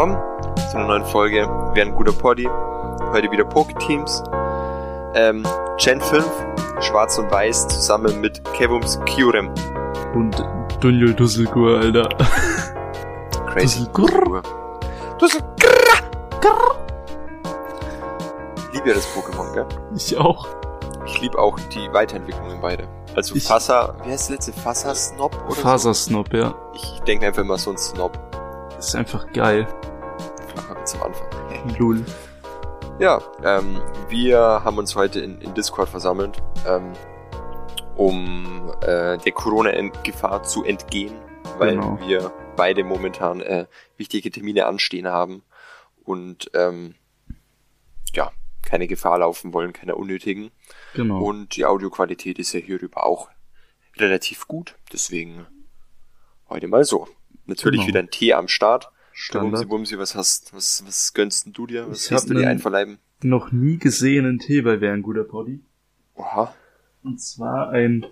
Willkommen zu einer neuen Folge Wer ein guter Poddy. Heute wieder Poke-Teams. Ähm, Gen 5, Schwarz und Weiß, zusammen mit Kevums Kyurem. Und Daniel Dusselgur, Alter. Crazy. Dusselgur. Dusselgur. Liebe ja das Pokémon, gell? Ich auch. Ich liebe auch die Weiterentwicklungen beide. Also Ich- Fassa, wie heißt der letzte? Fassa-Snob oder Fasersnob, ja. so? Ich denke einfach immer so ein Snob. Ist einfach geil. Lul. Ja, ähm, wir haben uns heute in, in Discord versammelt, ähm, um äh, der Corona-Gefahr zu entgehen, weil Genau. wir beide momentan äh, wichtige Termine anstehen haben und ähm, ja, keine Gefahr laufen wollen, keine unnötigen. Genau. Und die Audioqualität ist ja hierüber auch relativ gut, deswegen heute mal so. Natürlich Genau. wieder ein Tee am Start. Standard. Bumsi, Bumsi, was hast, was, was gönnst du dir? Was Ich hab du dir einverleiben? Noch nie gesehenen Tee bei Wer ein guter Poddy. Oha. Und zwar ein,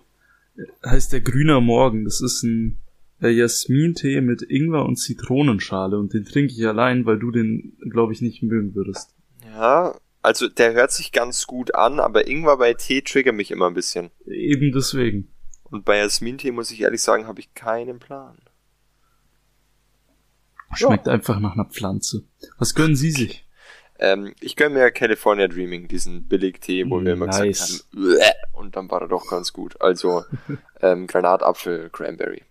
heißt der Grüner Morgen. Das ist ein äh, Jasmin-Tee mit Ingwer und Zitronenschale. Und den trinke ich allein, weil du den, glaube ich, nicht mögen würdest. Ja, also der hört sich ganz gut an, aber Ingwer bei Tee triggert mich immer ein bisschen. Eben deswegen. Und bei Jasmin-Tee muss ich ehrlich sagen, habe ich keinen Plan. Schmeckt einfach nach einer Pflanze. Was gönnen Sie sich? Ähm, ich gönne mir California Dreaming, diesen Billig-Tee, wo wir immer Nice. gesagt haben, und dann war er doch ganz gut. Also ähm, Granatapfel, Cranberry.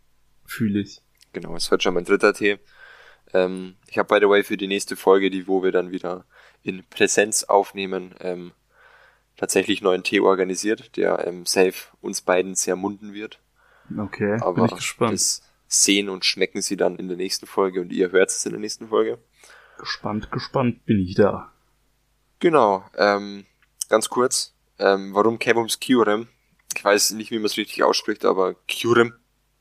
Fühle ich. Genau, es wird schon mein dritter Tee. Ähm, ich habe by the way für die nächste Folge, die wo wir dann wieder in Präsenz aufnehmen, ähm, tatsächlich neuen Tee organisiert, der ähm, safe uns beiden sehr munden wird. Okay, Aber bin ich gespannt. das sehen und schmecken sie dann in der nächsten Folge und ihr hört es in der nächsten Folge. Gespannt, gespannt bin ich da. Genau, ähm, ganz kurz, ähm, warum Kevums Kyurem? Ich weiß nicht, wie man es richtig ausspricht, aber Kyurem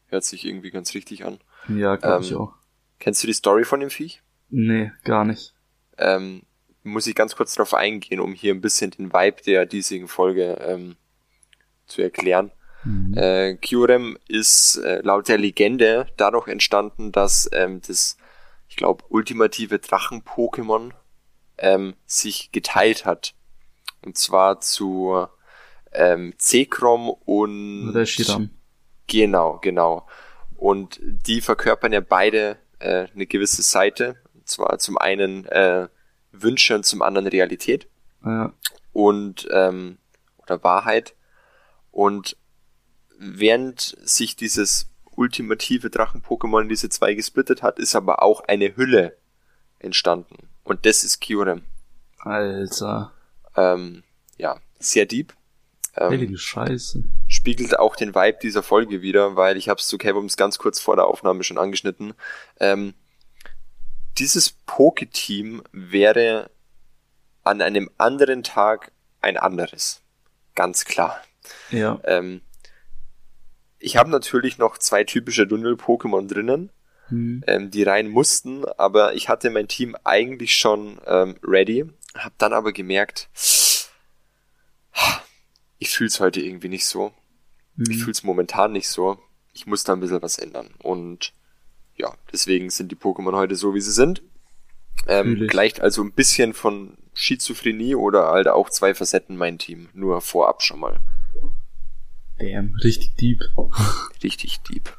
hört sich irgendwie ganz richtig an. Ja, glaube ich Ähm, auch. Kennst du die Story von dem Viech? Nee, gar nicht. ähm, muss ich ganz kurz darauf eingehen, um hier ein bisschen den Vibe der diesigen Folge ähm, zu erklären. Mhm. Äh, Kyurem ist äh, laut der Legende dadurch entstanden, dass ähm, das, ich glaube, ultimative Drachen-Pokémon ähm, sich geteilt hat. Und zwar zu ähm, Zekrom und Reshiram. Genau, genau. Und die verkörpern ja beide äh, eine gewisse Seite. Und zwar zum einen äh, Wünsche und zum anderen Realität Ja, und ähm, oder Wahrheit. Und während sich dieses ultimative Drachen-Pokémon in diese zwei gesplittet hat, ist aber auch eine Hülle entstanden. Und das ist Kyurem. Alter. Ähm, ja, sehr deep. Ähm, Heilige Scheiße. spiegelt auch den Vibe dieser Folge wieder, weil ich habe es zu Kevums ganz kurz vor der Aufnahme schon angeschnitten. Ähm, dieses Poke-Team wäre an einem anderen Tag ein anderes. Ganz klar. Ja, Ähm, ich habe natürlich noch zwei typische Dundel-Pokémon drinnen, hm. ähm, die rein mussten, aber ich hatte mein Team eigentlich schon ähm, ready, habe dann aber gemerkt, ich fühl's heute irgendwie nicht so. Ich hm. fühl's momentan nicht so. Ich muss da ein bisschen was ändern. Und ja, deswegen sind die Pokémon heute so, wie sie sind. Ähm, gleicht also ein bisschen von Schizophrenie oder halt auch zwei Facetten mein Team. Nur vorab schon mal. Damn, richtig deep. Richtig deep.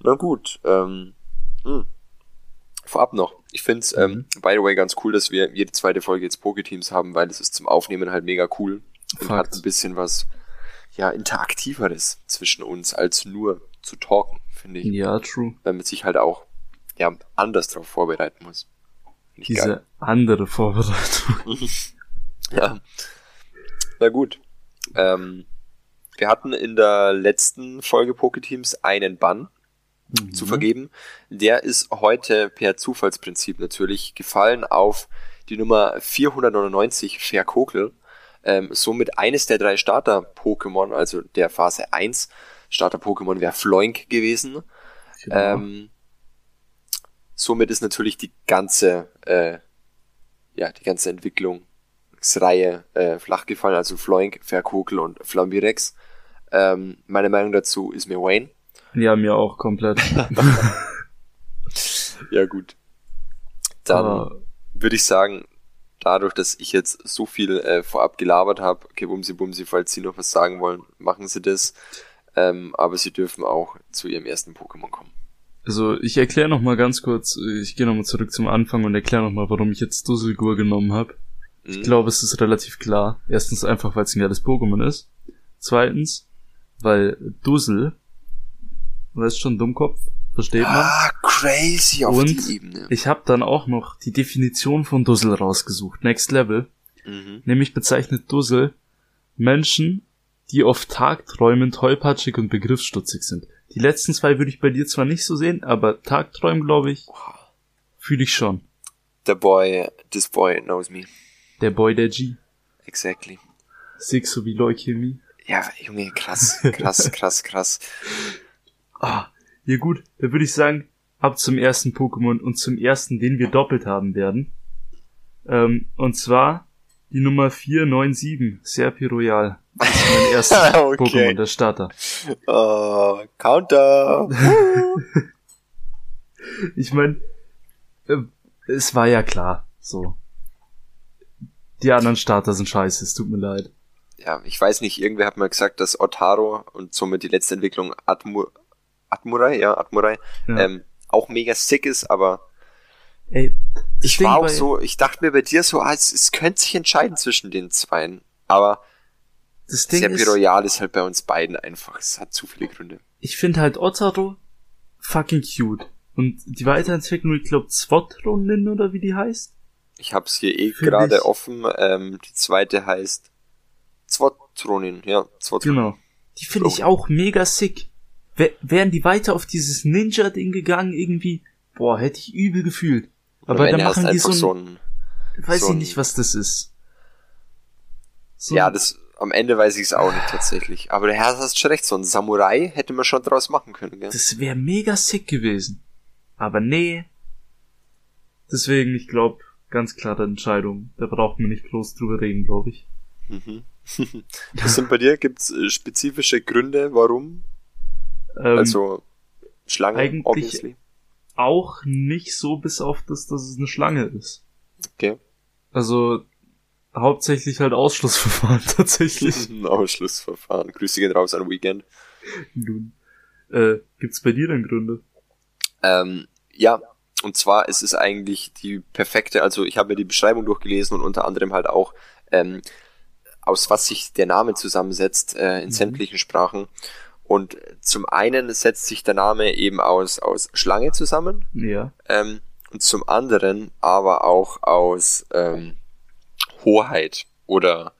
Na gut, ähm, hm. vorab noch. Ich find's, ähm, by the way, ganz cool, dass wir jede zweite Folge jetzt Poketeams haben, weil es ist zum Aufnehmen halt mega cool und Fakt. hat ein bisschen was, ja, interaktiveres zwischen uns, als nur zu talken, finde ich. Ja, true. Man sich halt auch, ja, anders drauf vorbereiten muss. Nicht Diese geil. andere Vorbereitung. Ja. Na gut. Ähm, wir hatten in der letzten Folge Poketeams einen Bann Mhm. zu vergeben. Der ist heute per Zufallsprinzip natürlich gefallen auf die Nummer 499 Verkokel. Ähm, somit eines der drei Starter-Pokémon, also der Phase 1 Starter-Pokémon wäre Floink gewesen. Genau. Ähm, somit ist natürlich die ganze, äh, ja, die ganze Entwicklungsreihe äh, flach gefallen, also Floink, Verkokel und Flambirex. Ähm, meine Meinung dazu ist mir Wayne. Ja, mir auch komplett. Ja, gut. dann würde ich sagen, dadurch, dass ich jetzt so viel äh, vorab gelabert habe, okay, Bumsi Bumsi, falls Sie noch was sagen wollen, machen Sie das. Ähm, aber Sie dürfen auch zu Ihrem ersten Pokémon kommen. Also ich erkläre noch mal ganz kurz, ich gehe noch mal zurück zum Anfang und erkläre noch mal, warum ich jetzt Dusselgur genommen habe. Ich mhm. glaube, es ist relativ klar. Erstens einfach, weil es ein geiles Pokémon ist. Zweitens, weil Dussel, weißt schon, Dummkopf, versteht man. Ah, crazy auf und die Ebene. Ich habe dann auch noch die Definition von Dussel rausgesucht, Next Level. Mhm. Nämlich bezeichnet Dussel Menschen, die oft tagträumen, tollpatschig und begriffsstutzig sind. Die letzten zwei würde ich bei dir zwar nicht so sehen, aber Tagträumen, glaube ich, fühle ich schon. The boy, this boy knows me. Der Boy der G. Exactly. Six sowie Leukämie. Ja, Junge, krass, krass, krass, krass. Ah, ja gut, dann würde ich sagen, ab zum ersten Pokémon und zum ersten, den wir doppelt haben werden. Ähm, und zwar die Nummer 497, Serpi Royal. Das ist mein erstes okay. Pokémon, der Starter. Uh, Counter! ich meine, äh, es war ja klar, so. Die anderen Starter sind scheiße, es tut mir leid. Ja, ich weiß nicht, irgendwer hat mal gesagt, dass Otaro und somit die letzte Entwicklung Atmu Atmurai, ja, Atmurai, ja. Ähm, auch mega sick ist, aber Ey, ich war auch so, ich dachte mir bei dir so, ah, es, es könnte sich entscheiden zwischen den zweien, aber das Ding Serpi Royal ist halt bei uns beiden einfach, es hat zu viele Gründe. Ich finde halt Otaro fucking cute. Und die Weiterentwicklung, ich glaube, Zwotronin oder wie die heißt. Ich hab's hier eh gerade offen. Ähm, die zweite heißt Zwotronin, ja, Zwotronin. Genau. Die finde ich auch mega sick. W wären die weiter auf dieses Ninja-Ding gegangen, irgendwie, boah, hätte ich übel gefühlt. Aber dann machen die so ein, so ein weiß so ich nicht, was das ist. So ja, das, am Ende weiß ich es auch nicht tatsächlich. Aber der Herr hast schon recht, so ein Samurai hätte man schon draus machen können, gell? Das wäre mega sick gewesen. Aber nee. Deswegen, ich glaube, ganz klare Entscheidung. Da braucht man nicht groß drüber reden, glaube ich. Mhm. Was sind bei dir? Gibt's äh, spezifische Gründe, warum? Ähm, also Schlange, eigentlich obviously. Auch nicht so, bis auf das, dass es eine Schlange ist. Okay. Also hauptsächlich halt Ausschlussverfahren tatsächlich. Ausschlussverfahren. Grüße gehen raus an Weekend. Nun. Äh, gibt's bei dir denn Gründe? Ähm, ja, und zwar ist es eigentlich die perfekte, also ich habe mir die Beschreibung durchgelesen und unter anderem halt auch, ähm, aus was sich der Name zusammensetzt äh, in mhm. sämtlichen Sprachen. Und zum einen setzt sich der Name eben aus, aus Schlange zusammen. Ja. Ähm, und zum anderen aber auch aus ähm, Hoheit. Oder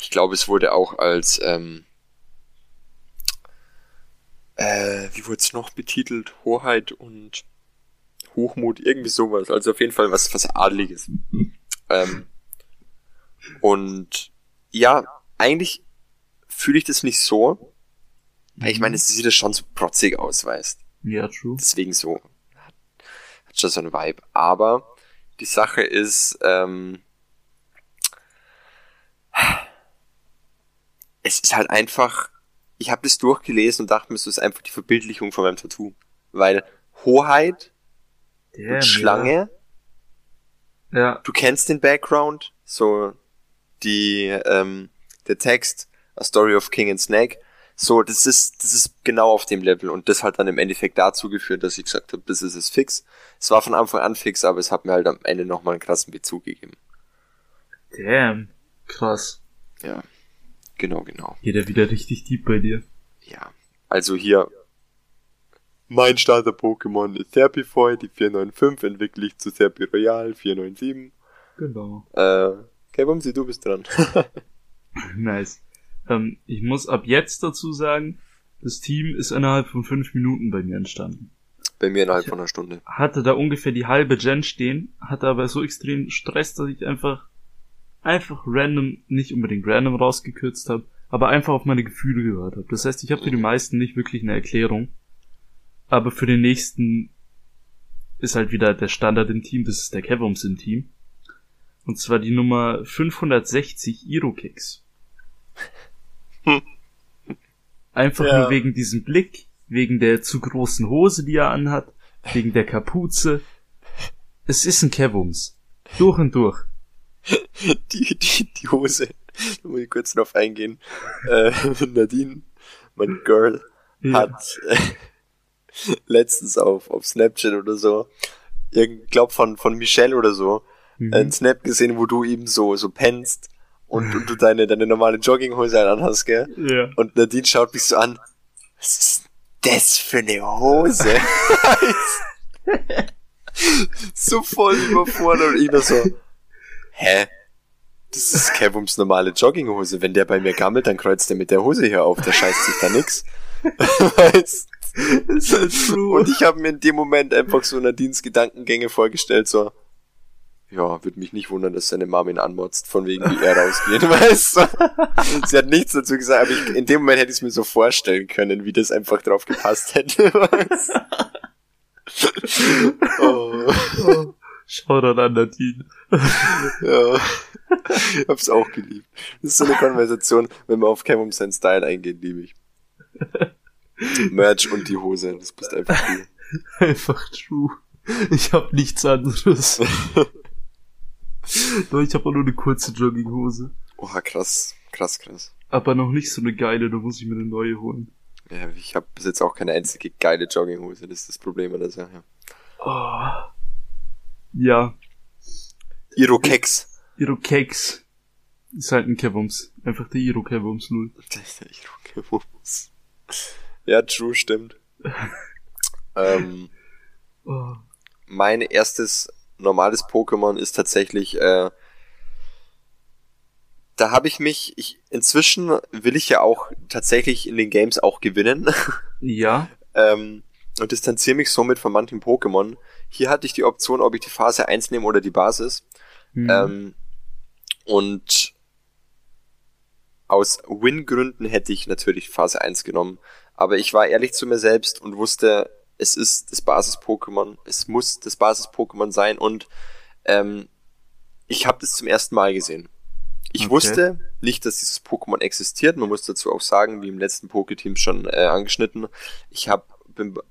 ich glaube, es wurde auch als ähm, äh, wie wurde es noch betitelt? Hoheit und Hochmut, irgendwie sowas. Also auf jeden Fall was, was Adliges. ähm, und ja, eigentlich fühle ich das nicht so. Weil ich meine, es sieht ja schon so protzig aus, weißt. Ja, true. Deswegen so. Hat, hat schon so einen Vibe. Aber die Sache ist, ähm, es ist halt einfach, ich habe das durchgelesen und dachte mir, es ist einfach die Verbildlichung von meinem Tattoo. Weil Hoheit Damn, und Schlange, ja. ja. du kennst den Background, so die, ähm, der Text, A Story of King and Snake, so, das ist, das ist genau auf dem Level und das hat dann im Endeffekt dazu geführt, dass ich gesagt habe, das ist es fix. Es war von Anfang an fix, aber es hat mir halt am Ende nochmal einen krassen Bezug gegeben. Damn, krass. Ja, genau, genau. Geht er wieder richtig deep bei dir. Ja, also hier, mein Starter-Pokémon ist Serpifoy, die 495 entwickle ich zu Serpi Royal 497. Genau. Äh, okay, Bumsi, du bist dran. nice. Ähm, ich muss ab jetzt dazu sagen, das Team ist innerhalb von fünf Minuten bei mir entstanden. Bei mir innerhalb ich von einer Stunde. Hatte da ungefähr die halbe Gen stehen, hatte aber so extrem Stress, dass ich einfach, einfach random, nicht unbedingt random rausgekürzt habe, aber einfach auf meine Gefühle gehört habe. Das heißt, ich habe für die mhm. meisten nicht wirklich eine Erklärung. Aber für den nächsten ist halt wieder der Standard im Team, das ist der Kevums im Team. Und zwar die Nummer 560 Irokicks. Einfach ja. nur wegen diesem Blick, wegen der zu großen Hose, die er anhat, wegen der Kapuze. Es ist ein Kevums. Durch und durch. Die, die, die Hose. Da muss ich kurz drauf eingehen. Äh, Nadine, mein Girl, Ja. hat äh, letztens auf, auf Snapchat oder so, ich glaub von, von Michelle oder so, Mhm. einen Snap gesehen, wo du eben so, so pennst und, und du deine, deine normale Jogginghose anhast, gell? Ja. Und Nadine schaut mich so an. Was ist das für eine Hose? so voll überfordert. Und ich nur so, hä? Das ist Kevums normale Jogginghose. Wenn der bei mir gammelt, dann kreuzt er mit der Hose hier auf. Der scheißt sich da nix. weißt? ist halt true. Und ich habe mir in dem Moment einfach so Nadines Gedankengänge vorgestellt, so, ja, würde mich nicht wundern, dass seine Mom ihn anmotzt, von wegen wie er rausgeht, weißt du? Sie hat nichts dazu gesagt, aber ich, in dem Moment hätte ich es mir so vorstellen können, wie das einfach drauf gepasst hätte, weißt du? oh, Oh. Shoutout an Nadine. ja. Ich hab's auch geliebt. Das ist so eine Konversation, wenn man auf Cam um seinen Style eingeht, liebe ich. Merch und die Hose, das bist einfach du. Einfach true. Ich hab nichts anderes. Ich hab auch nur eine kurze Jogginghose. Oha, krass, krass, krass. Aber noch nicht so eine geile, da muss ich mir eine neue holen. Ja, ich habe bis jetzt auch keine einzige geile Jogginghose, das ist das Problem an der Sache. Oh. Ja, Irokeks. Irokeks. Ist halt ein Kevums. Einfach der Iro-Kevums null. Der Irokeks. Ja, true, stimmt. ähm, Oh. mein erstes normales Pokémon ist tatsächlich, äh, da habe ich mich, ich, inzwischen will ich ja auch tatsächlich in den Games auch gewinnen. Ja, ähm, und distanziere mich somit von manchen Pokémon. Hier hatte ich die Option, ob ich die Phase 1 nehme oder die Basis. hm. Ähm, und aus Win-Gründen hätte ich natürlich Phase 1 genommen. Aber ich war ehrlich zu mir selbst und wusste, es ist das Basis-Pokémon. Es muss das Basis-Pokémon sein. Und ähm, ich habe das zum ersten Mal gesehen. Ich Okay. wusste nicht, dass dieses Pokémon existiert. Man muss dazu auch sagen, wie im letzten Pokéteam schon äh, angeschnitten, ich habe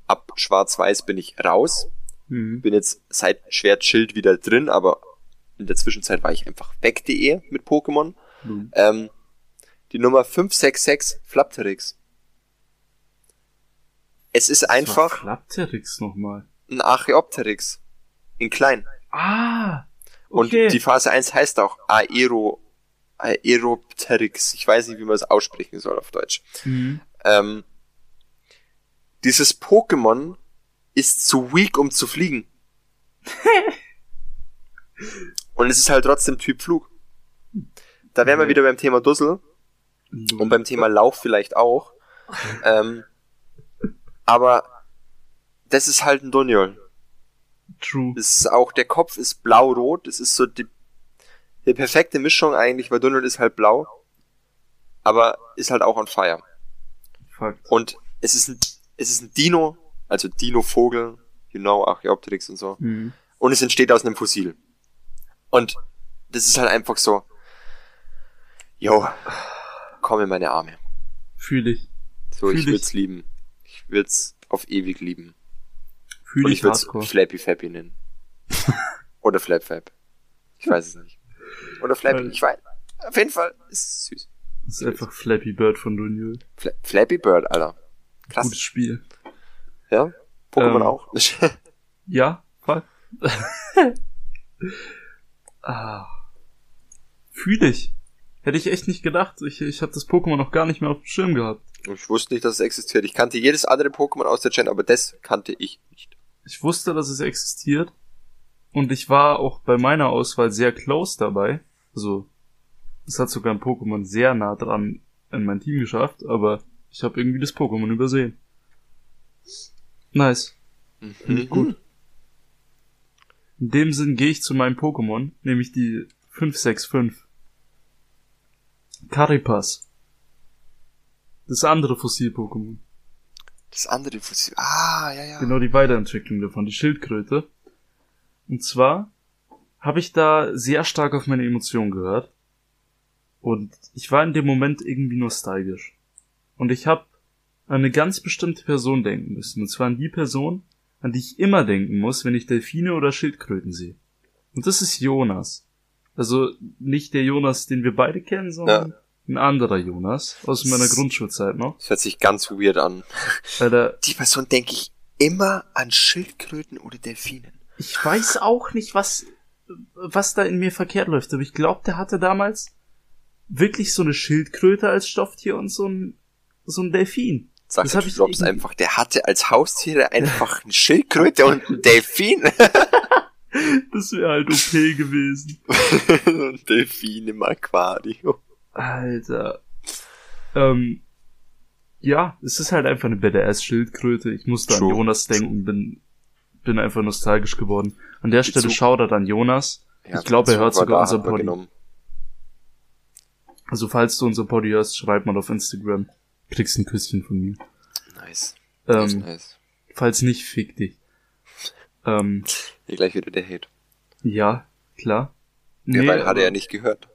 ab Schwarz-Weiß bin ich raus hm. bin jetzt seit Schwertschild wieder drin, aber in der Zwischenzeit war ich einfach weg.de mit Pokémon. Nun. Ähm, die Nummer 566 Flapterix. Es ist einfach Flapterix nochmal. ein Archeopteryx. In klein. Ah! Und Okay. die Phase 1 heißt auch Aero, Aeropteryx. Ich weiß nicht, wie man es aussprechen soll auf Deutsch. Mhm. Ähm, dieses Pokémon ist zu weak, um zu fliegen. Und es ist halt trotzdem Typ Flug. Da wären wir wieder beim Thema Dussel und beim Thema Lauf vielleicht auch. Ähm, aber das ist halt ein Dunjol. True. Ist auch, der Kopf ist blau-rot. Es ist so die, die perfekte Mischung eigentlich, weil Dunjol ist halt blau. Aber ist halt auch on fire. Fakt. Und es ist ein, es ist ein Dino, also Dino-Vogel, you know, Archaeopteryx und so. Mhm. Und es entsteht aus einem Fossil. Und das ist halt einfach so, yo, komm in meine Arme. Fühl ich. So, Fühl ich ich. würd's lieben. Ich würd's auf ewig lieben. Fühl Und ich ich würd's hardcore. Flappy Fappy nennen. Oder Flap Fap. Ich weiß es nicht. Oder Flappy, Weil- ich weiß. Auf jeden Fall ist es süß. Das ist einfach Flappy Bird von Dunjul. Fla Flappy Bird, Alter. Krass. Gutes Spiel. Ja? Pokémon Ähm, auch. Ja, voll. ah. Fühl ich. Hätte ich echt nicht gedacht. Ich, ich habe das Pokémon noch gar nicht mehr auf dem Schirm gehabt. Ich wusste nicht, dass es existiert. Ich kannte jedes andere Pokémon aus der Gen, aber das kannte ich nicht. Ich wusste, dass es existiert. Und ich war auch bei meiner Auswahl sehr close dabei. Also, es hat sogar ein Pokémon sehr nah dran in mein Team geschafft, aber ich habe irgendwie das Pokémon übersehen. Nice. Finde ich gut. In dem Sinn gehe ich zu meinem Pokémon, nämlich die 565. Caripas. Das andere Fossil-Pokémon. Das andere Fossil. Ah, ja, ja. Genau die Weiterentwicklung davon, die Schildkröte. Und zwar habe ich da sehr stark auf meine Emotionen gehört. Und ich war in dem Moment irgendwie nostalgisch. Und ich habe an eine ganz bestimmte Person denken müssen. Und zwar an die Person, an die ich immer denken muss, wenn ich Delfine oder Schildkröten sehe. Und das ist Jonas. Also nicht der Jonas, den wir beide kennen, sondern ja. Ein anderer Jonas aus meiner Grundschulzeit noch. Das hört sich ganz weird an. Alter, Die Person denke ich immer an Schildkröten oder Delfinen. ich weiß auch nicht, was, was da in mir verkehrt läuft, aber ich glaube, der hatte damals wirklich so eine Schildkröte als Stofftier und so ein, so ein Delfin. Sag Das ich irgendwie- einfach, der hatte als Haustiere einfach eine Schildkröte und einen Delfin. Das wäre halt OP gewesen. ein Delfin im Aquarium. Alter. Ähm, ja, es ist halt einfach eine BDS-Schildkröte. Ich musste an True. Jonas denken, bin, bin einfach nostalgisch geworden. An der Stelle Shoutout an Jonas. Ja, Ich glaube, er hört sogar unser genommen. Also falls du unser Poddy hörst, schreib mal auf Instagram. Kriegst ein Küsschen von mir. Nice. Ähm, nice. falls nicht, fick dich. Ähm, Hier gleich wieder der Hate. ja, klar. Ja, weil hat er ja nicht gehört.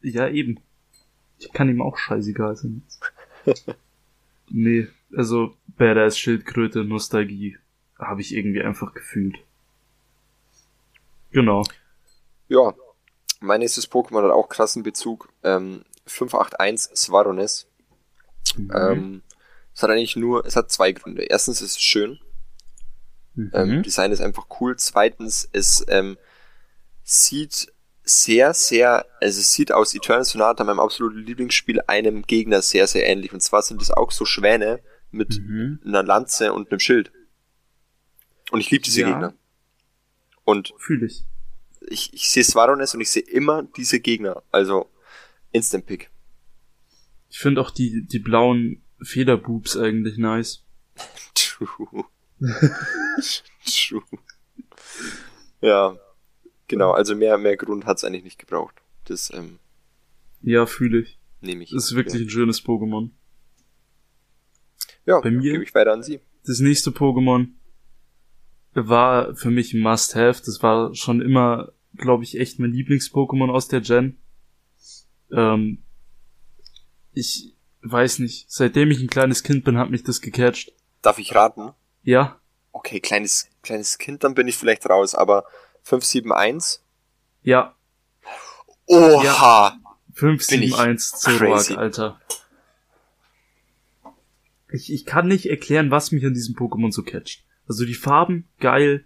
Ja, eben. Ich kann ihm auch scheißegal sein. nee, also Badass Schildkröte, Nostalgie habe ich irgendwie einfach gefühlt. Genau. Ja. Mein nächstes Pokémon hat auch krassen Bezug. Ähm, 581 Svarones. Mhm. Ähm, es hat eigentlich nur, es hat zwei Gründe. Erstens ist es schön. Ähm, Mhm. Design ist einfach cool. Zweitens, es ähm, sieht sehr, sehr, also es sieht aus Eternal Sonata, meinem absoluten Lieblingsspiel, einem Gegner sehr, sehr ähnlich. Und zwar sind es auch so Schwäne mit Mhm. einer Lanze und einem Schild. Und ich liebe diese Ja. Gegner. Und Fühl ich. ich, ich sehe Svarones und ich sehe immer diese Gegner. Also Instant Pick. Ich finde auch die, die blauen Federboobs eigentlich nice. True. True. Ja, genau. Also mehr, mehr Grund hat's eigentlich nicht gebraucht. Das ähm, Ja, fühle ich. nehme ich. Das ist wirklich ein schönes Pokémon. Ja, bei mir- gebe ich weiter an Sie. Das nächste Pokémon war für mich ein Must-Have. Das war schon immer, glaube ich, echt mein Lieblings-Pokémon aus der Gen. Ähm, ich weiß nicht. Seitdem ich ein kleines Kind bin, hat mich das gecatcht. Darf ich raten? Ja, Okay, kleines, kleines Kind, dann bin ich vielleicht raus, aber 571? ja. Oha! Ich 571 Zoroark. Alter. Ich, ich kann nicht erklären, was mich an diesem Pokémon so catcht. Also die Farben, geil.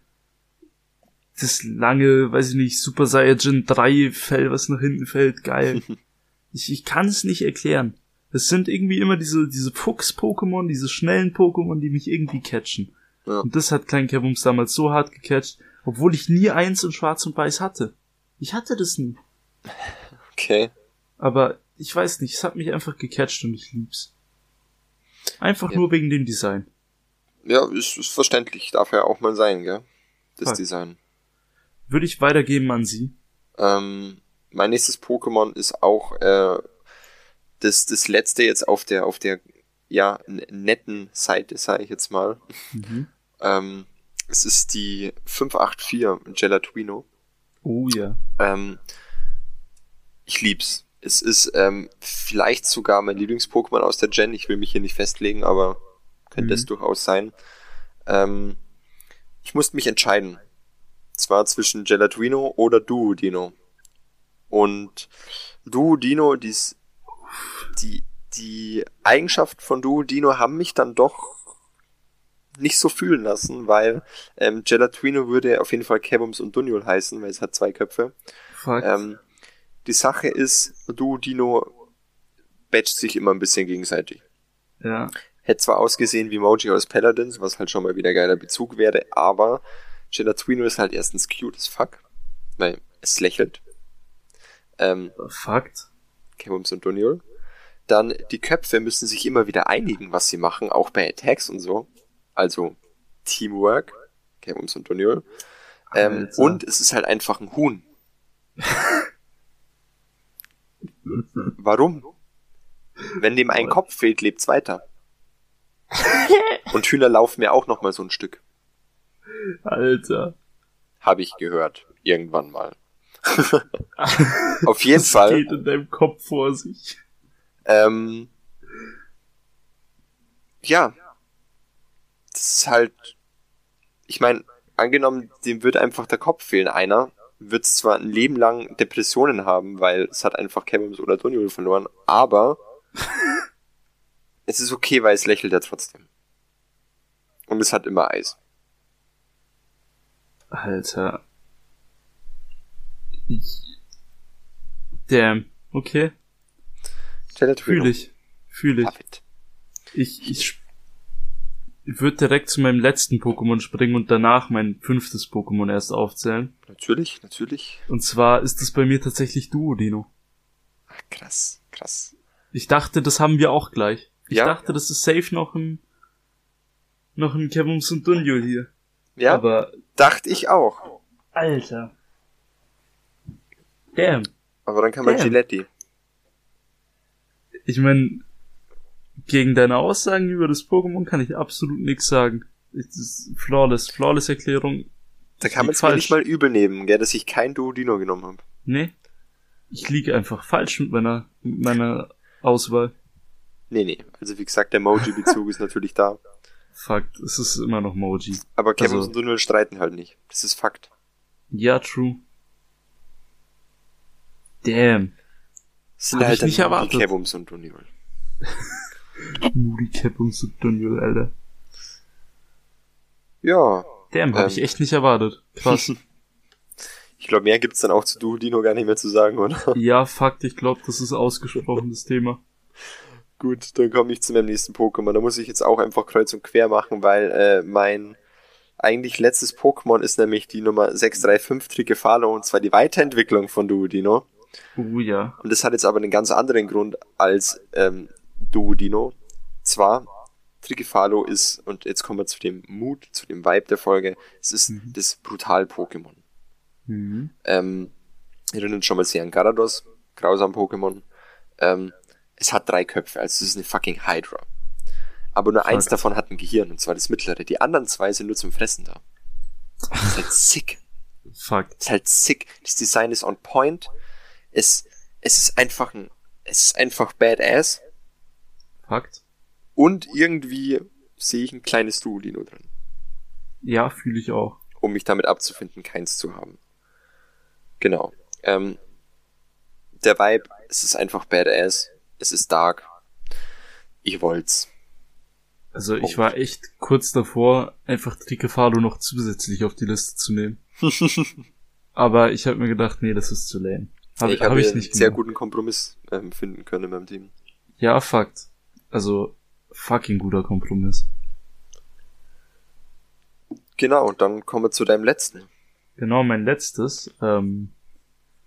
Das lange, weiß ich nicht, Super Saiyajin 3 Fell, was nach hinten fällt, geil. ich ich kann es nicht erklären. Es sind irgendwie immer diese, diese Fuchs-Pokémon, diese schnellen Pokémon, die mich irgendwie catchen. Ja. Und das hat Klein Kevums damals so hart gecatcht, obwohl ich nie eins in Schwarz und Weiß hatte. Ich hatte das nie. Okay. Aber ich weiß nicht, es hat mich einfach gecatcht und ich lieb's. Einfach Ja. nur wegen dem Design. Ja, ist, ist verständlich. Darf ja auch mal sein, gell? Das Voll. Design. Würde ich weitergeben an sie. Ähm, mein nächstes Pokémon ist auch äh, das, das letzte jetzt auf der, auf der ja, netten Seite, sage ich jetzt mal. Mhm. Ähm, es ist die 584 Gelatuino. Oh ja. Ähm, ich lieb's. Es ist ähm, vielleicht sogar mein Lieblings-Pokémon aus der Gen. Ich will mich hier nicht festlegen, aber könnte Mhm. es durchaus sein. Ähm, ich musste mich entscheiden. Zwar zwischen Gelatuino oder Duodino. Und Duodino, dies, die, die Eigenschaften von Duodino haben mich dann doch nicht so fühlen lassen, weil ähm, Gelatuino würde auf jeden Fall Kebums und Duniol heißen, weil es hat zwei Köpfe. Fuck. Ähm, die Sache ist, Duodino batcht sich immer ein bisschen gegenseitig. ja. Hätte zwar ausgesehen wie Moji aus Paladins, was halt schon mal wieder geiler Bezug wäre, aber Gelatuino ist halt erstens cute as fuck, weil es lächelt. Ähm, Fakt. Kebums und Duniol. Dann, die Köpfe müssen sich immer wieder einigen, was sie machen, auch bei Attacks und so. Also, Teamwork, Kebums und Duniol. Ähm, und es ist halt einfach ein Huhn. Warum? Wenn dem ein Kopf fehlt, lebt's weiter. Und Hühner laufen mir auch noch mal so ein Stück. Alter. Habe ich gehört. Irgendwann mal. Auf jeden Was Fall. geht in deinem Kopf vor sich? Ähm, ja. Das ist halt ich meine, angenommen, dem wird einfach der Kopf fehlen, einer, wird zwar ein Leben lang Depressionen haben, weil es hat einfach Kevins oder Doniol verloren, aber es ist okay, weil es lächelt er trotzdem. Und es hat immer Eis. Alter. Ich, damn. Okay. Fühle ich. Fühle ich. Ich, ich würde direkt zu meinem letzten Pokémon springen und danach mein fünftes Pokémon erst aufzählen. Natürlich, natürlich. Und zwar ist es bei mir tatsächlich Duodino. Ach, krass, krass. Ich dachte, das haben wir auch gleich. Ich ja? dachte, das ist safe noch ein noch ein Kevums und Dunjul hier. Ja, aber dachte ich auch. Alter. Damn. Aber dann kann man Damn. Giletti. Ich meine, gegen deine Aussagen über das Pokémon kann ich absolut nichts sagen. Es ist flawless, flawless Erklärung. Da kann man es nicht mal übel nehmen, gell, dass ich kein Duodino genommen habe. Nee. Ich liege einfach falsch mit meiner, mit meiner Auswahl. Nee, nee. Also wie gesagt, der Moji-Bezug ist natürlich da. Fakt, es ist immer noch Moji. Aber Kevin also, und Dunwell streiten halt nicht. Das ist Fakt. Ja, true. Damn. Das sind Hab halt ich nicht erwartet. Kevums und Dunwell. Moody Kevums und Dunwell, Alter. Ja. Damn, hab ähm, ich echt nicht erwartet. Krass. ich glaube, mehr gibt's dann auch zu Duodino gar nicht mehr zu sagen, oder? Ja, Fakt, ich glaube, das ist ausgesprochenes Thema. Gut, dann komme ich zu meinem nächsten Pokémon. Da muss ich jetzt auch einfach kreuz und quer machen, weil äh, mein eigentlich letztes Pokémon ist nämlich die Nummer 635 Trigefalo und zwar die Weiterentwicklung von Duodino. Uh, ja. Und das hat jetzt aber einen ganz anderen Grund als ähm, Duodino. Zwar, Trigefalo ist, und jetzt kommen wir zu dem Mut, zu dem Vibe der Folge, es ist mhm. das Brutal-Pokémon. Mhm. Ähm, erinnert schon mal sehr an Garados, grausam Pokémon. Ähm, es hat drei Köpfe, also es ist eine fucking Hydra. Aber nur Fuck. eins davon hat ein Gehirn, und zwar das mittlere. Die anderen zwei sind nur zum Fressen da. Das ist halt sick. Fuck. Das ist halt sick. Das Design ist on point. Es, es ist einfach ein, es ist einfach badass. Fakt. Und irgendwie sehe ich ein kleines Duolino drin. Ja, fühle ich auch. Um mich damit abzufinden, keins zu haben. Genau. Ähm, der Vibe, es ist einfach badass es ist dark. Ich wollt's. Also ich war echt kurz davor, einfach Trikefalo noch zusätzlich auf die Liste zu nehmen. Aber ich habe mir gedacht, nee, das ist zu lame. Hab, ich habe hab ich nicht einen sehr guten Kompromiss ähm, finden können in meinem Team. Ja, Fakt. Also fucking guter Kompromiss. Genau, und dann kommen wir zu deinem letzten. Genau, mein letztes. Ähm,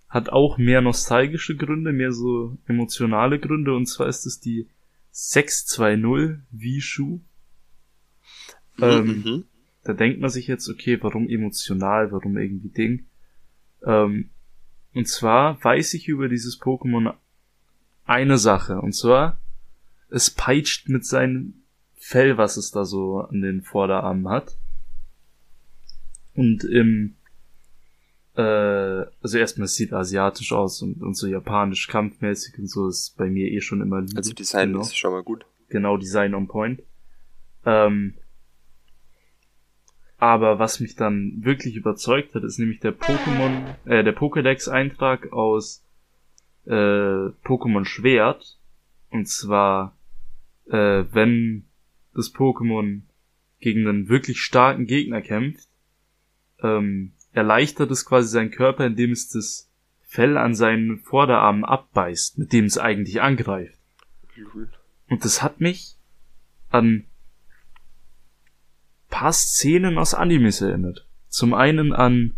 hat auch mehr nostalgische Gründe, mehr so emotionale Gründe, und zwar ist es die 620 Vishu. Ähm, mhm. Da denkt man sich jetzt, okay, warum emotional, warum irgendwie Ding. Ähm, und zwar weiß ich über dieses Pokémon eine Sache, und zwar, es peitscht mit seinem Fell, was es da so an den Vorderarmen hat. Und im äh, also erstmal es sieht asiatisch aus und, und so japanisch kampfmäßig und so ist bei mir eh schon immer lieb. Also Design genau. ist schon mal gut. Genau, Design on point. Ähm, aber was mich dann wirklich überzeugt hat, ist nämlich der Pokémon, äh, der Pokédex-Eintrag aus äh, Pokémon Schwert. Und zwar, äh, wenn das Pokémon gegen einen wirklich starken Gegner kämpft, ähm, erleichtert es quasi seinen Körper, indem es das Fell an seinen Vorderarmen abbeißt, mit dem es eigentlich angreift. Und das hat mich an paar Szenen aus Animes erinnert. Zum einen an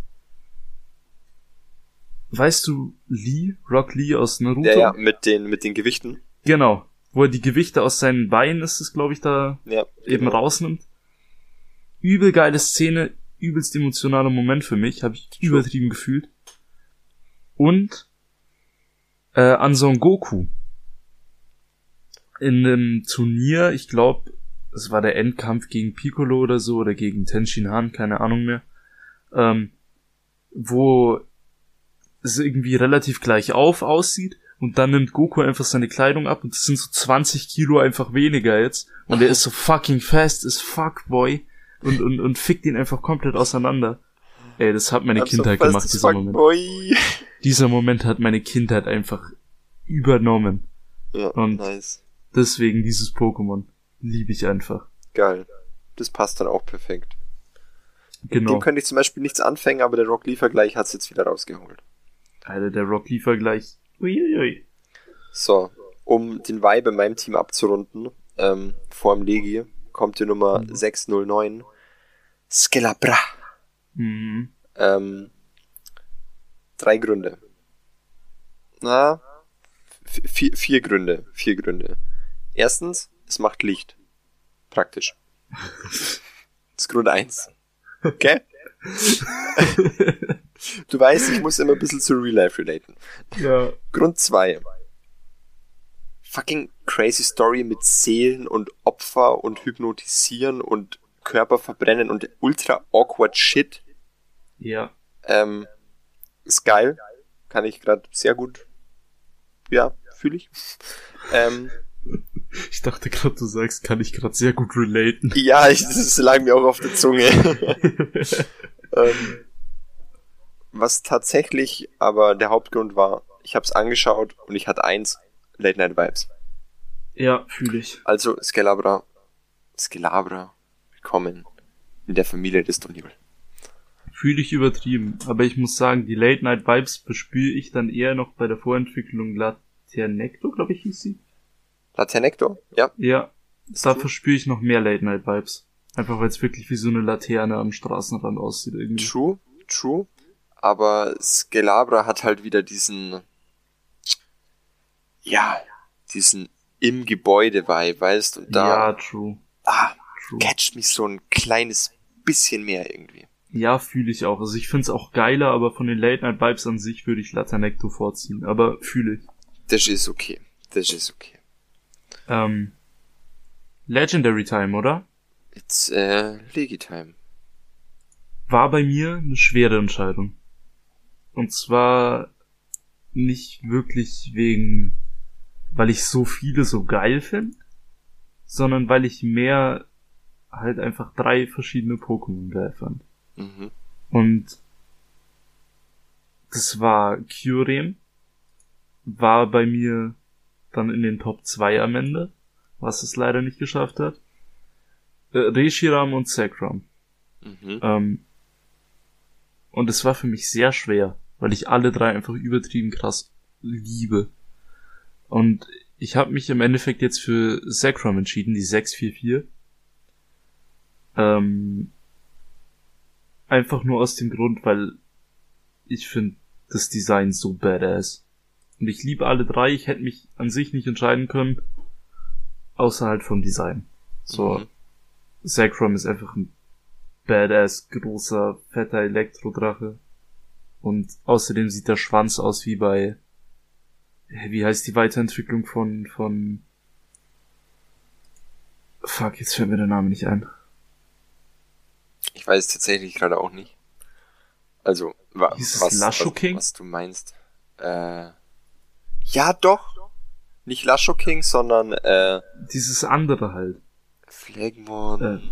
Weißt du Lee, Rock Lee aus Naruto? Ja, ja, mit den, mit den Gewichten. Genau. Wo er die Gewichte aus seinen Beinen ist es, glaube ich, da ja, eben genau. rausnimmt. Übel geile Szene, übelst emotionaler Moment für mich, habe ich übertrieben gefühlt. Und äh, an Son Goku. In einem Turnier, ich glaube, es war der Endkampf gegen Piccolo oder so, oder gegen Tenshin Han, keine Ahnung mehr, ähm, wo es irgendwie relativ gleich auf aussieht und dann nimmt Goku einfach seine Kleidung ab und es sind so 20 Kilo einfach weniger jetzt und er ist so fucking fast as fuck, boy. und, und, und fickt ihn einfach komplett auseinander. Ey, das hat meine I'm so Kindheit fast gemacht, dieser Moment. Boy. Dieser Moment hat meine Kindheit einfach übernommen. Ja, Und- nice. Deswegen dieses Pokémon liebe ich einfach. Geil. Das passt dann auch perfekt. Genau. Dem könnte ich zum Beispiel nichts anfangen, aber der Rock Lee Vergleich hat's jetzt wieder rausgeholt. Alter, der Rock Lee-Vergleich. Uiuiui. So, um den Vibe in meinem Team abzurunden, ähm, vor dem Legi kommt die Nummer 609. Skelabra. Mhm. Ähm, drei Gründe. Na, vier, vier Gründe. Vier Gründe. Erstens, es macht Licht. Praktisch. Das ist Grund eins. Okay? du weißt, ich muss immer ein bisschen zu Real Life relaten. Ja. Grund zwei. Fucking crazy Story mit Seelen und Opfer und Hypnotisieren und Körper verbrennen und ultra awkward Shit. Ja. Ähm, ist geil. Kann ich gerade sehr gut. Ja, fühle ich. Ähm, Ich dachte gerade, du sagst, kann ich gerade sehr gut relaten. ja, ich, das lag mir auch auf der Zunge. ähm, was tatsächlich aber der Hauptgrund war, ich habe es angeschaut und ich hatte eins, Late Night Vibes. ja, fühle ich. Also Skelabra, Skelabra, willkommen in der Familie des Donibel. Fühle ich übertrieben. Aber ich muss sagen, die Late Night Vibes verspüre ich dann eher noch bei der Vorentwicklung Laternecto, glaube ich, hieß sie. Laternecto, ja. Ja. ist Da verspüre ich noch mehr Late Night Vibes. Einfach weil es wirklich wie so eine Laterne am Straßenrand aussieht irgendwie. True, true. Aber Skelabra hat halt wieder diesen, ja, diesen im Gebäude Vibe, weißt und da, Ja, true. ah, True. catcht mich so ein kleines bisschen mehr irgendwie. Ja, fühle ich auch. Also ich finde es auch geiler, aber von den Late Night Vibes an sich würde ich Laternecto vorziehen. Aber fühle ich. Das ist okay. Das ist okay. Ähm, Legendary Time, oder? It's äh, Legitime. War bei mir eine schwere Entscheidung. Und zwar nicht wirklich wegen, weil ich so viele so geil finde, sondern weil ich mehr halt einfach drei verschiedene Pokémon geil fand. Mhm. Und das war Kyurem, war bei mir dann in den Top 2 am Ende, was es leider nicht geschafft hat. Äh, Reshiram und Zekrom. Mhm. Ähm, und es war für mich sehr schwer, weil ich alle drei einfach übertrieben krass liebe. Und ich habe mich im Endeffekt jetzt für Zekrom entschieden, die 644. Ähm, einfach nur aus dem Grund, weil ich finde das Design so badass. Und ich liebe alle drei, ich hätte mich an sich nicht entscheiden können, außer halt vom Design. So, Mhm. Zekrom ist einfach ein badass, großer, fetter Elektrodrache. Und außerdem sieht der Schwanz aus wie bei, wie heißt die Weiterentwicklung von, von, fuck, jetzt fällt mir der Name nicht ein. Ich weiß tatsächlich gerade auch nicht. Also, wa was, was, King? was du meinst. Äh, ja, doch. Nicht Lasho King, sondern äh, Dieses andere halt. Phlegmon.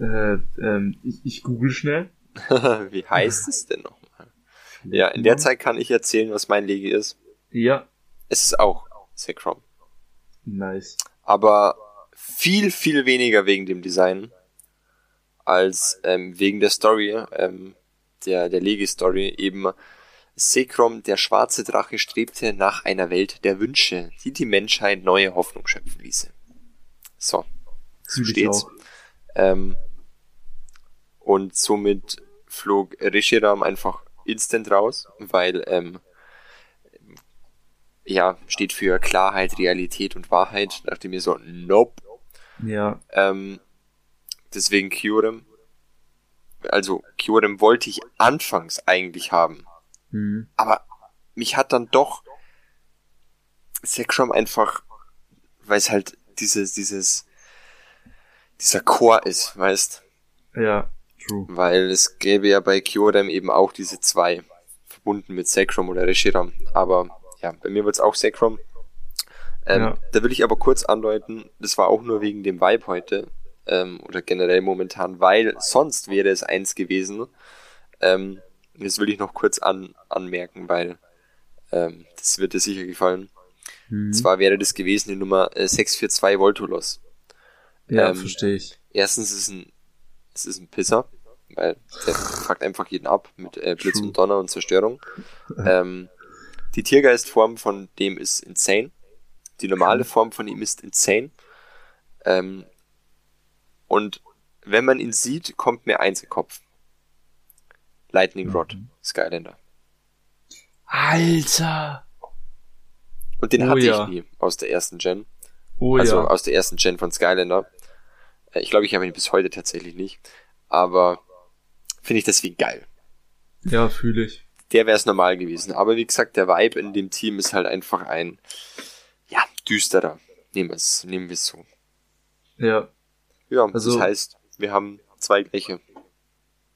Äh, ähm, ich, ich google schnell. Wie heißt es denn nochmal? Ja, in der Zeit kann ich erzählen, was mein Legi ist. Ja, Es ist auch Zekrom. nice. Aber viel, viel weniger wegen dem Design als ähm, wegen der Story, ähm, der, der Legi-Story. Eben Sekrom, der schwarze Drache, strebte nach einer Welt der Wünsche, die die Menschheit neue Hoffnung schöpfen ließe. So, so steht's. Ähm, und somit flog Rishiram einfach instant raus, weil ähm, ja, steht für Klarheit, Realität und Wahrheit. Da dachte mir so, nope. Ja, Ähm, deswegen Kyurem. Also Kyurem wollte ich anfangs eigentlich haben. hm. Aber mich hat dann doch Sekrom einfach, weil es halt dieses, dieses, dieser Chor ist, weißt ja, true. Weil es gäbe ja bei Kyurem eben auch diese zwei, verbunden mit Sekrom oder Reshiram. Aber ja, bei mir wird's auch Sekrom. Ähm, Ja. Da will ich aber kurz andeuten, das war auch nur wegen dem Vibe heute. ähm, oder generell momentan, weil sonst wäre es eins gewesen. Ähm, das will ich noch kurz an, anmerken, weil ähm, das wird dir sicher gefallen. Mhm. Zwar wäre das gewesen die Nummer äh, 642 Voltolos. Ja, ähm, verstehe ich. Erstens ist es ein, es ist ein Pisser, weil der fuckt einfach jeden ab mit äh, Blitz und Donner und Zerstörung. ähm, die Tiergeistform von dem ist insane. Die normale Form von ihm ist insane. Ähm, und wenn man ihn sieht, kommt mir eins im Kopf. Lightning Rod, mhm. Skylander. Alter! Und den oh, hatte ja. ich nie aus der ersten Gen. Oh, also ja. aus der ersten Gen von Skylander. Ich glaube, ich habe ihn bis heute tatsächlich nicht. Aber finde ich deswegen geil. Ja, fühle ich. Der wäre es normal gewesen. Aber wie gesagt, der Vibe in dem Team ist halt einfach ein, ja, düsterer. Nehmen wir es, nehmen wir es so. Ja. Ja, also, das heißt, wir haben zwei gleiche.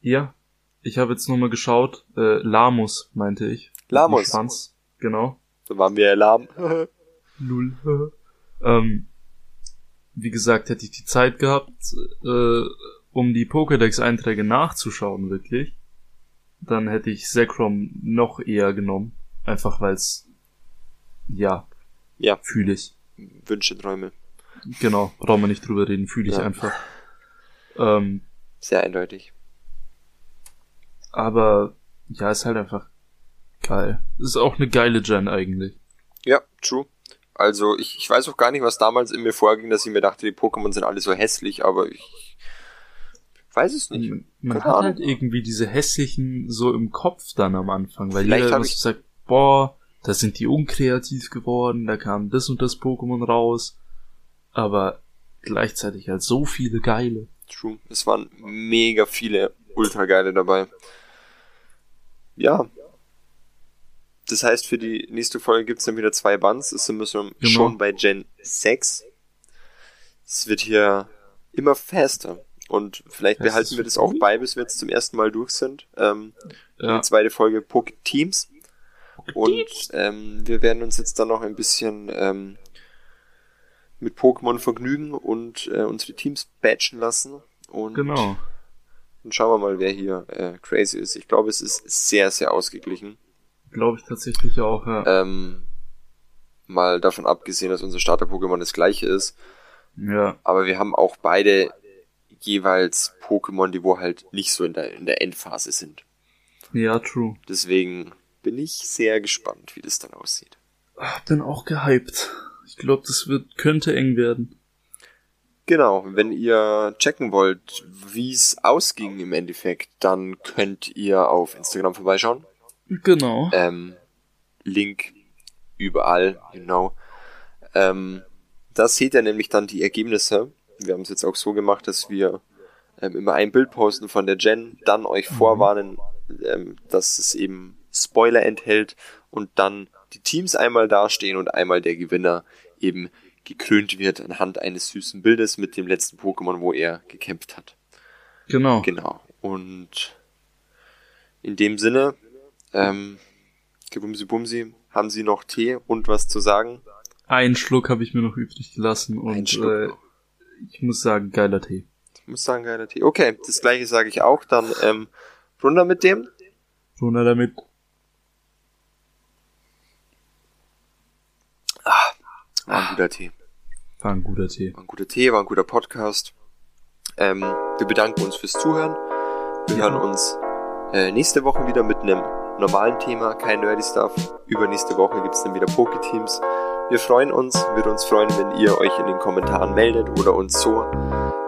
Ja. Ich habe jetzt nochmal geschaut. Äh, Lamus, meinte ich. Lamus. Schwanz, genau. So waren wir lahm. Null. ähm, wie gesagt, hätte ich die Zeit gehabt, äh, um die Pokédex-Einträge nachzuschauen, wirklich, dann hätte ich Zekrom noch eher genommen. Einfach weil's, ja, ja. fühle ich. Wünsche, Träume. Genau, brauchen wir nicht drüber reden, fühle ich ja. einfach. Ähm, Sehr eindeutig. Aber, ja, ist halt einfach geil. Ist auch eine geile Gen eigentlich. Ja, true. Also ich, ich weiß auch gar nicht, was damals in mir vorging, dass ich mir dachte, die Pokémon sind alle so hässlich, aber ich weiß es nicht. Man, man hat halt irgendwie diese hässlichen so im Kopf dann am Anfang, weil Vielleicht jeder immer so sagt, boah, da sind die unkreativ geworden, da kam das und das Pokémon raus, aber gleichzeitig halt so viele geile. True. Es waren mega viele ultra geile dabei. Ja, das heißt, für die nächste Folge gibt es dann wieder zwei Bands. Es sind wir genau. schon bei Gen 6. Es wird hier immer faster. Und vielleicht das behalten wir das auch bei, bis wir jetzt zum ersten Mal durch sind. Ähm, ja. Die zweite Folge Poke Teams. Und ähm, wir werden uns jetzt dann noch ein bisschen ähm, mit Pokémon vergnügen und äh, unsere Teams batchen lassen. Und genau. Dann schauen wir mal, wer hier äh, crazy ist. Ich glaube, es ist sehr, sehr ausgeglichen. Glaube ich tatsächlich auch, ja. Ähm, mal davon abgesehen, dass unser Starter-Pokémon das gleiche ist. Ja. Aber wir haben auch beide jeweils Pokémon, die wo halt nicht so in der, in der Endphase sind. Ja, true. Deswegen bin ich sehr gespannt, wie das dann aussieht. Ach, bin auch gehypt. Ich glaube, das wird, könnte eng werden. Genau, wenn ihr checken wollt, wie es ausging im Endeffekt, dann könnt ihr auf Instagram vorbeischauen. Genau. Ähm, Link überall, genau. Ähm, da seht ihr nämlich dann die Ergebnisse. Wir haben es jetzt auch so gemacht, dass wir ähm, immer ein Bild posten von der Gen, dann euch mhm. vorwarnen, ähm, dass es eben Spoiler enthält und dann die Teams einmal dastehen und einmal der Gewinner eben gekrönt wird anhand eines süßen Bildes mit dem letzten Pokémon, wo er gekämpft hat. Genau. Genau. Und in dem Sinne ähm, Gebumsi Bumsi, haben Sie noch Tee und was zu sagen? Einen Schluck habe ich mir noch übrig gelassen und äh, ich muss sagen, geiler Tee. Ich muss sagen, geiler Tee. Okay, das gleiche sage ich auch. Dann ähm, runter mit dem. Runter damit. Ah, war ein guter Tee. War ein guter Tee. War ein guter Tee, war ein guter Podcast. Ähm, wir bedanken uns fürs Zuhören. Wir ja. hören uns äh, nächste Woche wieder mit einem normalen Thema, kein Nerdy Stuff. Übernächste Woche gibt's dann wieder Poketeams. Wir freuen uns, würde uns freuen, wenn ihr euch in den Kommentaren meldet oder uns so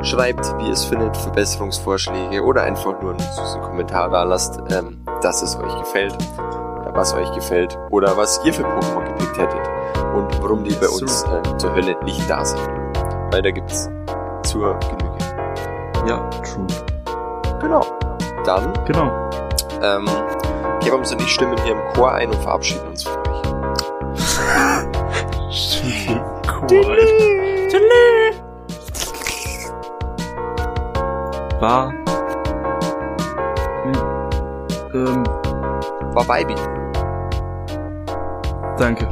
schreibt, wie ihr es findet, Verbesserungsvorschläge oder einfach nur einen süßen Kommentar da lasst, ähm, dass es euch gefällt oder was euch gefällt oder was ihr für Pokémon gepickt hättet und warum die bei uns äh, zur Hölle nicht da sind. Weil da gibt's zur Genüge. Ja, true. Genau. Dann. Genau. Ähm, Gebams und ich stimmen hier im Chor ein und verabschieden uns von euch. Stimmt War. Ähm, war Baby. Danke.